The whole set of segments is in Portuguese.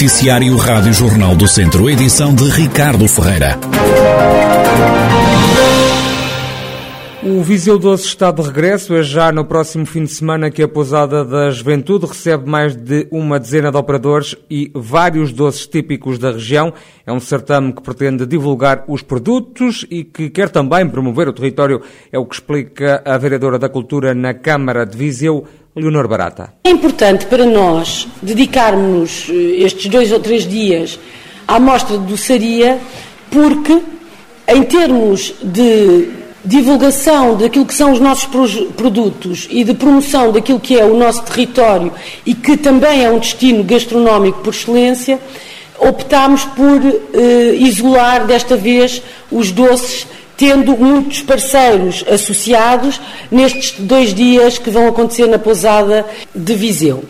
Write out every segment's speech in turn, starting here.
Noticiário Rádio Jornal do Centro, edição de Ricardo Ferreira. O Viseu Doce está de regresso. É já no próximo fim de semana que a Pousada da Juventude recebe mais de uma dezena de operadores e vários doces típicos da região. É um certame que pretende divulgar os produtos e que quer também promover o território. É o que explica a vereadora da Cultura na Câmara de Viseu, Leonor Barata. É importante para nós dedicarmos eh, estes dois ou três dias à mostra de doçaria, porque em termos de divulgação daquilo que são os nossos produtos e de promoção daquilo que é o nosso território e que também é um destino gastronómico por excelência, optámos por eh, isolar desta vez os doces tendo muitos parceiros associados nestes dois dias que vão acontecer na pousada de Viseu.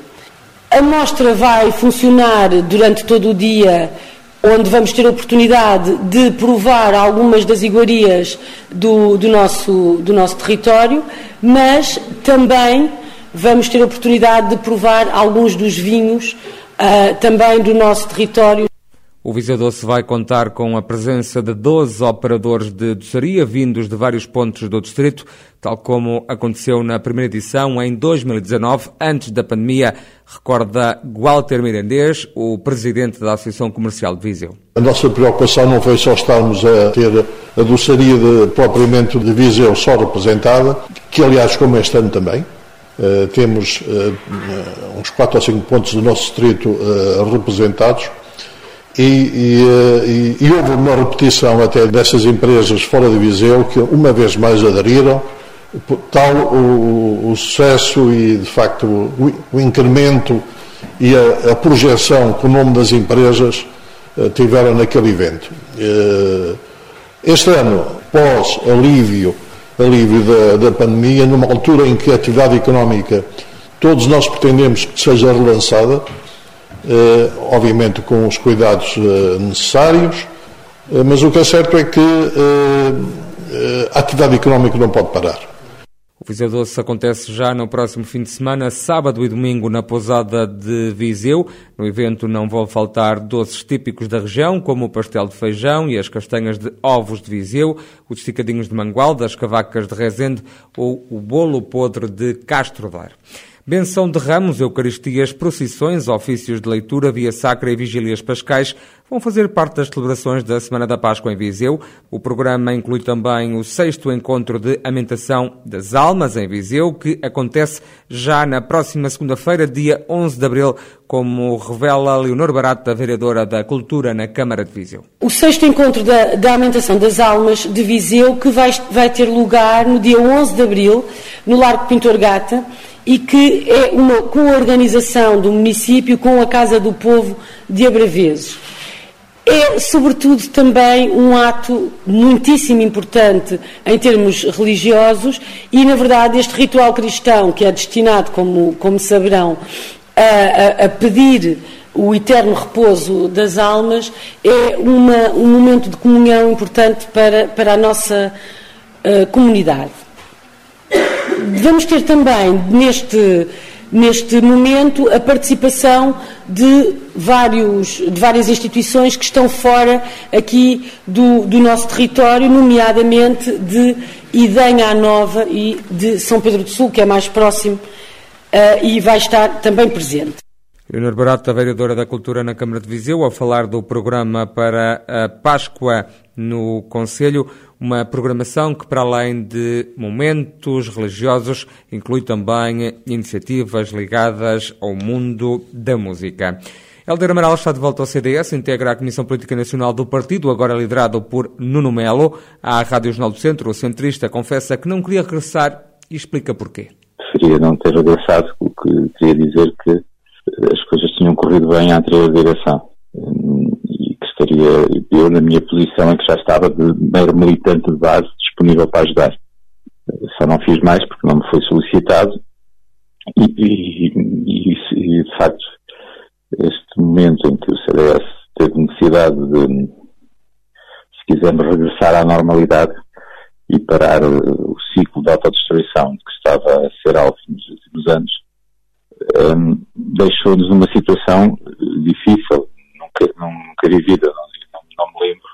A mostra vai funcionar durante todo o dia, onde vamos ter a oportunidade de provar algumas das iguarias do, do, nosso, do nosso território, mas também vamos ter a oportunidade de provar alguns dos vinhos uh, também do nosso território. O Viseu Doce vai contar com a presença de 12 operadores de doçaria vindos de vários pontos do distrito, tal como aconteceu na primeira edição em 2019, antes da pandemia, recorda Walter Mirandês, o presidente da Associação Comercial de Viseu. A nossa preocupação não foi só estarmos a ter a doçaria de, propriamente de Viseu só representada, que aliás como este ano também, Uh, temos uh, uns 4 ou 5 pontos do nosso distrito uh, representados e, e, e, e, houve uma repetição até dessas empresas fora de Viseu que uma vez mais aderiram, tal o, o sucesso e de facto o, o incremento e a, a, projeção que o nome das empresas uh, tiveram naquele evento. Uh, este ano, pós alívio, alívio da, da pandemia, numa altura em que a atividade económica todos nós pretendemos que seja relançada, eh, obviamente com os cuidados eh, necessários, eh, mas o que é certo é que a atividade económica não pode parar. O Viseu Doce acontece já no próximo fim de semana, sábado e domingo, na pousada de Viseu. No evento não vão faltar doces típicos da região, como o pastel de feijão e as castanhas de ovos de Viseu, os esticadinhos de mangual, das cavacas de Rezende ou o bolo podre de Castro Daire. Benção de ramos, eucaristias, procissões, ofícios de leitura, via sacra e vigílias pascais vão fazer parte das celebrações da Semana da Páscoa em Viseu. O programa inclui também o sexto encontro de Amentação das Almas em Viseu, que acontece já na próxima segunda-feira, dia 11 de abril, como revela Leonor Barata, vereadora da Cultura na Câmara de Viseu. O sexto encontro da, da Amentação das Almas de Viseu, que vai, vai ter lugar no dia 11 de abril, no Largo Pintor Gata, e que é uma coorganização do município com a Casa do Povo de Abraveses. É, sobretudo, também um ato muitíssimo importante em termos religiosos e, na verdade, este ritual cristão, que é destinado, como, como saberão, a, a, a pedir o eterno repouso das almas, é uma, um momento de comunhão importante para, para a nossa uh, comunidade. Vamos ter também neste, neste momento a participação de, vários, de várias instituições que estão fora aqui do, do nosso território, nomeadamente de Idenha Nova e de São Pedro do Sul, que é mais próximo uh, e vai estar também presente. Leonor Barata, vereadora da Cultura na Câmara de Viseu, a falar do programa para a Páscoa no Conselho, uma programação que, para além de momentos religiosos, inclui também iniciativas ligadas ao mundo da música. Helder Amaral está de volta ao CDS, integra a Comissão Política Nacional do Partido, agora liderado por Nuno Melo. À Rádio Jornal do Centro, o centrista confessa que não queria regressar e explica porquê. Preferia não ter regressado, o que queria dizer que as coisas tinham corrido bem à anterior direção. Estaria, eu na minha posição em que já estava de mero militante de base disponível para ajudar. Só não fiz mais porque não me foi solicitado e, e, e, e de facto este momento em que o CDS teve necessidade de, se quisermos regressar à normalidade e parar o ciclo de autodestruição que estava a ser alvo nos últimos anos, um, deixou-nos numa situação difícil nunca vi vida, não, não, me lembro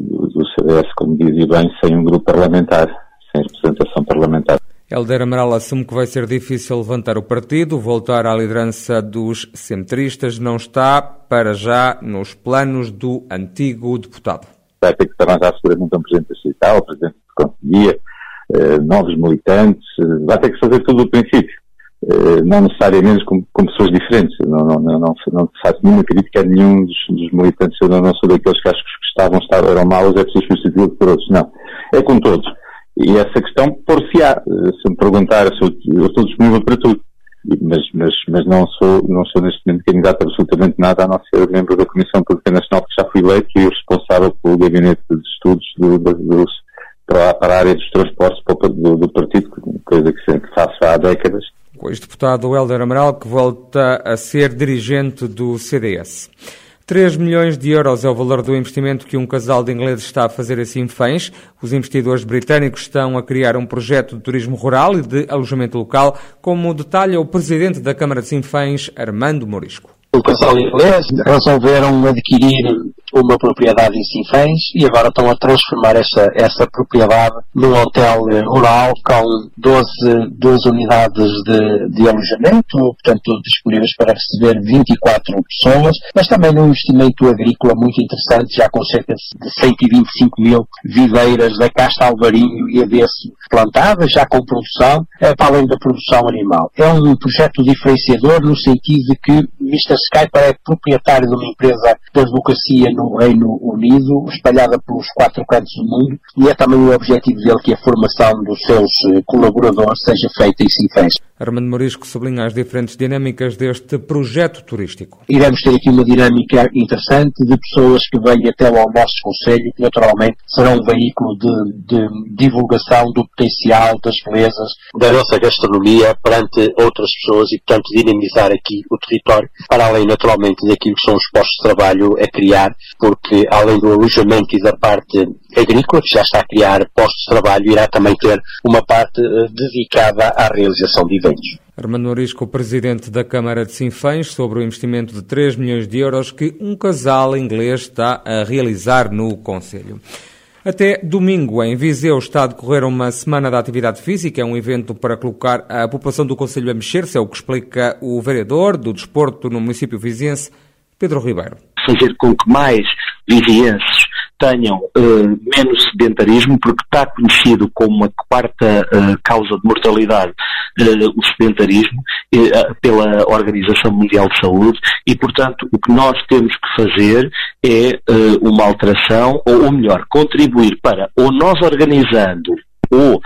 do, do CDS, como dizia bem, sem um grupo parlamentar, sem representação parlamentar. Helder Amaral assume que vai ser difícil levantar o partido, voltar à liderança dos centristas não está, para já, nos planos do antigo deputado. Vai ter que se arranjar seguramente um presidente distrital, um presidente de conselhia, eh, novos militantes, eh, vai ter que fazer tudo do princípio. Eh, não necessariamente com, com, pessoas diferentes. Não, não, não, não, não faço nenhuma crítica a nenhum dos, dos militantes. Eu não, sou daqueles que acho que estavam, estavam eram maus, é preciso substituí por outros. Não. É com todos. E essa questão por-se-á. Se me perguntar, eu, eu estou disponível para tudo. Mas, mas, mas não sou, não sou neste momento candidato absolutamente nada, a não ser membro da Comissão Política Nacional, que já fui eleito e responsável pelo gabinete de estudos do, do, dos, para, a área dos transportes do, do partido, coisa que sempre faço há décadas. O ex-deputado Helder Amaral, que volta a ser dirigente do CDS. 3 milhões de euros é o valor do investimento que um casal de ingleses está a fazer a Sinfãs. Os investidores britânicos estão a criar um projeto de turismo rural e de alojamento local, como detalha o presidente da Câmara de Sinfãs, Armando Morisco. O casal inglês resolveram adquirir uma propriedade em Sinfãs e agora estão a transformar essa, essa propriedade num hotel rural com 12, 12 unidades de, de alojamento, portanto disponíveis para receber 24 pessoas, mas também num investimento agrícola muito interessante, já com cerca de 125 mil videiras da casta alvarinho e avesso plantadas, já com produção, eh, para além da produção animal. É um projeto diferenciador no sentido de que Mr. Skype é proprietário de uma empresa de advocacia no Reino Unido, espalhada pelos quatro cantos do mundo, e é também o objetivo dele que a formação dos seus eh, colaboradores seja feita em Sinfãs. Armando Morisco sublinha as diferentes dinâmicas deste projeto turístico. Iremos ter aqui uma dinâmica interessante de pessoas que vêm até ao nosso Conselho, que naturalmente serão um veículo de, de divulgação do potencial, das belezas da nossa gastronomia perante outras pessoas e, portanto, dinamizar aqui o território, para além, naturalmente, daquilo que são os postos de trabalho a criar, porque além do alojamento e da parte agrícola, que já está a criar postos de trabalho, irá também ter uma parte uh, dedicada à realização de eventos. Armando Norisco, presidente da Câmara de Sinfãs, sobre o investimento de 3 milhões de euros que um casal inglês está a realizar no Conselho. Até domingo, em Viseu, está a decorrer uma semana da atividade física, é um evento para colocar a população do Conselho a mexer-se, é o que explica o vereador do desporto no município viziense, Pedro Ribeiro. Fazer com que mais vizienses tenham uh, menos sedentarismo, porque está conhecido como a quarta uh, causa de mortalidade uh, o sedentarismo pela Organização Mundial de Saúde e, portanto, o que nós temos que fazer é uma alteração, ou, ou melhor, contribuir para, ou nós organizando ou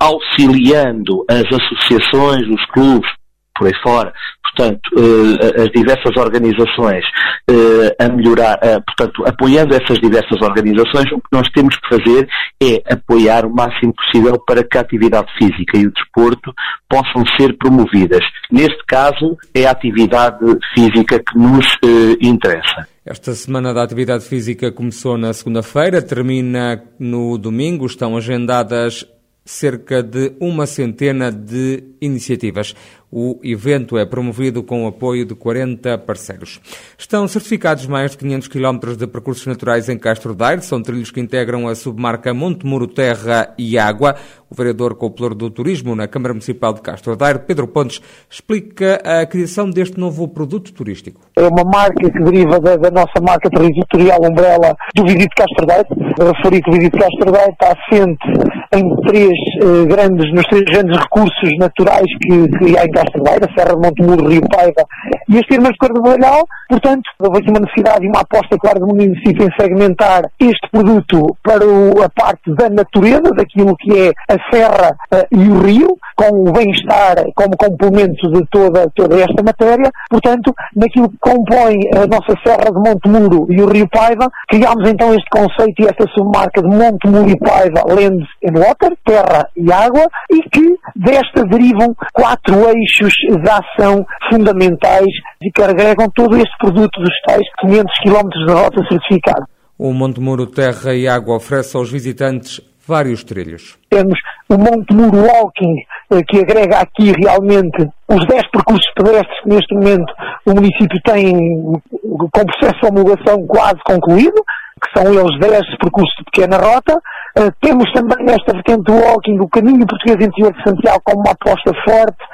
auxiliando as associações, os clubes, por aí fora, portanto, uh, as diversas organizações uh, a melhorar, uh, portanto, apoiando essas diversas organizações, o que nós temos que fazer é apoiar o máximo possível para que a atividade física e o desporto possam ser promovidas. Neste caso, é a atividade física que nos interessa. Esta semana da atividade física começou na segunda-feira, termina no domingo, estão agendadas cerca de uma centena de iniciativas. O evento é promovido com o apoio de 40 parceiros. Estão certificados mais de 500 km de percursos naturais em Castro Daire. São trilhos que integram a submarca Monte Muro Terra e Água. O vereador copelouro do Turismo na Câmara Municipal de Castro Daire, Pedro Pontes, explica a criação deste novo produto turístico. É uma marca que deriva da, da nossa marca territorial Umbrella do Visite Castro Daire. Referi que o Visite Castro Daire está assente em três eh, grandes, nos três grandes recursos naturais que, que há em Castro Daire, a Serra de Montemuro, Rio Paiva e as termas de Cor do Valhal. Portanto, houve aqui uma necessidade e uma aposta clara do município em segmentar este produto para o, a parte da natureza, daquilo que é a serra uh, e o rio, com o bem-estar como complemento de toda, toda esta matéria. Portanto, naquilo que compõe a nossa Serra de Montemuro e o Rio Paiva, criámos então este conceito e esta submarca de Montemuro e Paiva Land and Water, terra e água, e que desta derivam quatro eixos de ação fundamentais e que agregam todo este produto dos tais 500 km de rota certificada. O Monte Muro Terra e Água oferece aos visitantes vários trilhos. Temos o Monte Muro Walking, eh, que agrega aqui realmente os 10 percursos pedestres que neste momento o município tem com processo de homologação quase concluído, que são eles 10 percursos de pequena rota. Uh, temos também nesta vertente do walking o caminho português interior de Santiago como uma aposta forte,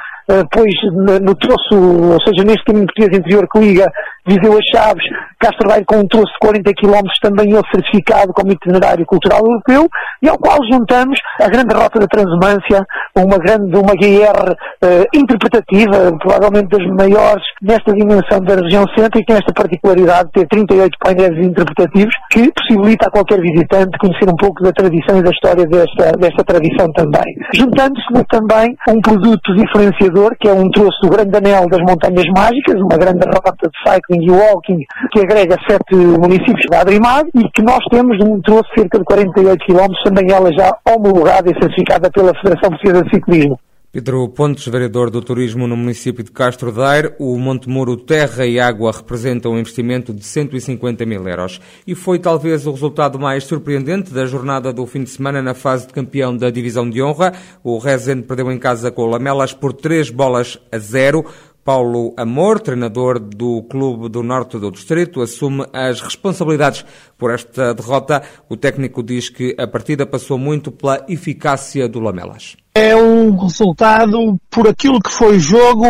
pois no troço, ou seja, neste caminho português interior que liga Viseu a Chaves, Castro Daire com um troço de 40 km também ele certificado como itinerário cultural europeu e ao qual juntamos a grande rota da Transumância, uma grande, uma GR eh, interpretativa, provavelmente das maiores nesta dimensão da região centro e tem esta particularidade de ter 38 painéis interpretativos que possibilita a qualquer visitante conhecer um pouco da tradição e da história desta, desta tradição também. Juntando-se também um produto diferenciador que é um troço do Grande Anel das Montanhas Mágicas, uma grande rota de cycling e Walking, que agrega sete municípios da Adrimar e que nós temos um troço de cerca de 48 km, também ela já homologada e certificada pela Federação Portuguesa de Ciclismo. Pedro Pontes, vereador do Turismo no município de Castro Daire, o Monte Muro Terra e Água representam um investimento de 150 mil euros. E foi talvez o resultado mais surpreendente da jornada do fim de semana na fase de campeão da Divisão de Honra. O Rezende perdeu em casa com o Lamelas por três bolas a zero. Paulo Amor, treinador do Clube do Norte do Distrito, assume as responsabilidades por esta derrota. O técnico diz que a partida passou muito pela eficácia do Lamelas. É um resultado por aquilo que foi jogo,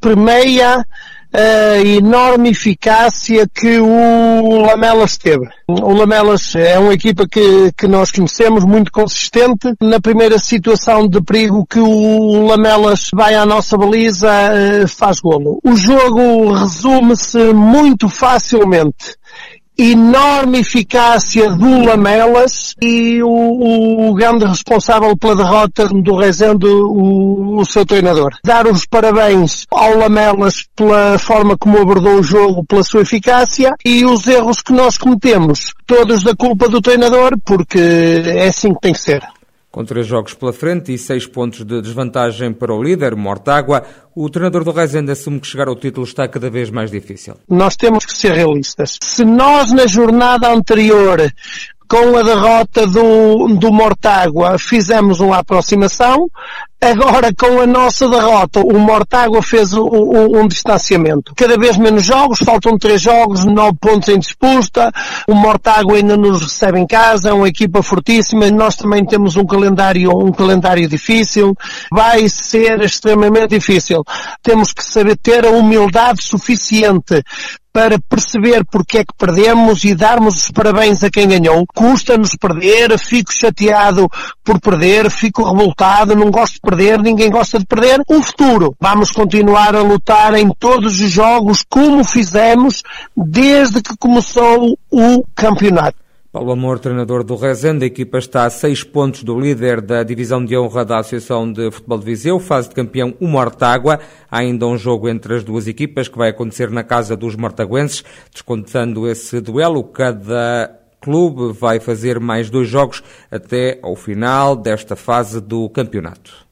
primeira a enorme eficácia que o Lamelas teve. O Lamelas é uma equipa que, que nós conhecemos, muito consistente. Na primeira situação de perigo que o Lamelas vai à nossa baliza, eh, faz golo. O jogo resume-se muito facilmente enorme eficácia do Lamelas e o, o grande responsável pela derrota do Rezende, o, o, seu treinador. Dar os parabéns ao Lamelas pela forma como abordou o jogo, pela sua eficácia e os erros que nós cometemos, todos da culpa do treinador, porque é assim que tem que ser. Com três jogos pela frente e seis pontos de desvantagem para o líder, Mortágua, o treinador do Rezende assume que chegar ao título está cada vez mais difícil. Nós temos que ser realistas. Se nós na jornada anterior com a derrota do, do Mortágua fizemos uma aproximação, agora com a nossa derrota o Mortágua fez um, um, distanciamento. Cada vez menos jogos, faltam três jogos, nove pontos em disputa, o Mortágua ainda nos recebe em casa, é uma equipa fortíssima, nós também temos um calendário, um calendário difícil, vai ser extremamente difícil. Temos que saber ter a humildade suficiente para perceber porque é que perdemos e darmos os parabéns a quem ganhou. Custa-nos perder, fico chateado por perder, fico revoltado, não gosto de perder, ninguém gosta de perder. O futuro, vamos continuar a lutar em todos os jogos como fizemos desde que começou o campeonato. Paulo Amor, treinador do Rezende, a equipa está a seis pontos do líder da divisão de honra da Associação de Futebol de Viseu, fase de campeão o Mortágua. Há ainda um jogo entre as duas equipas que vai acontecer na casa dos mortaguenses. Descontando esse duelo, cada clube vai fazer mais dois jogos até ao final desta fase do campeonato.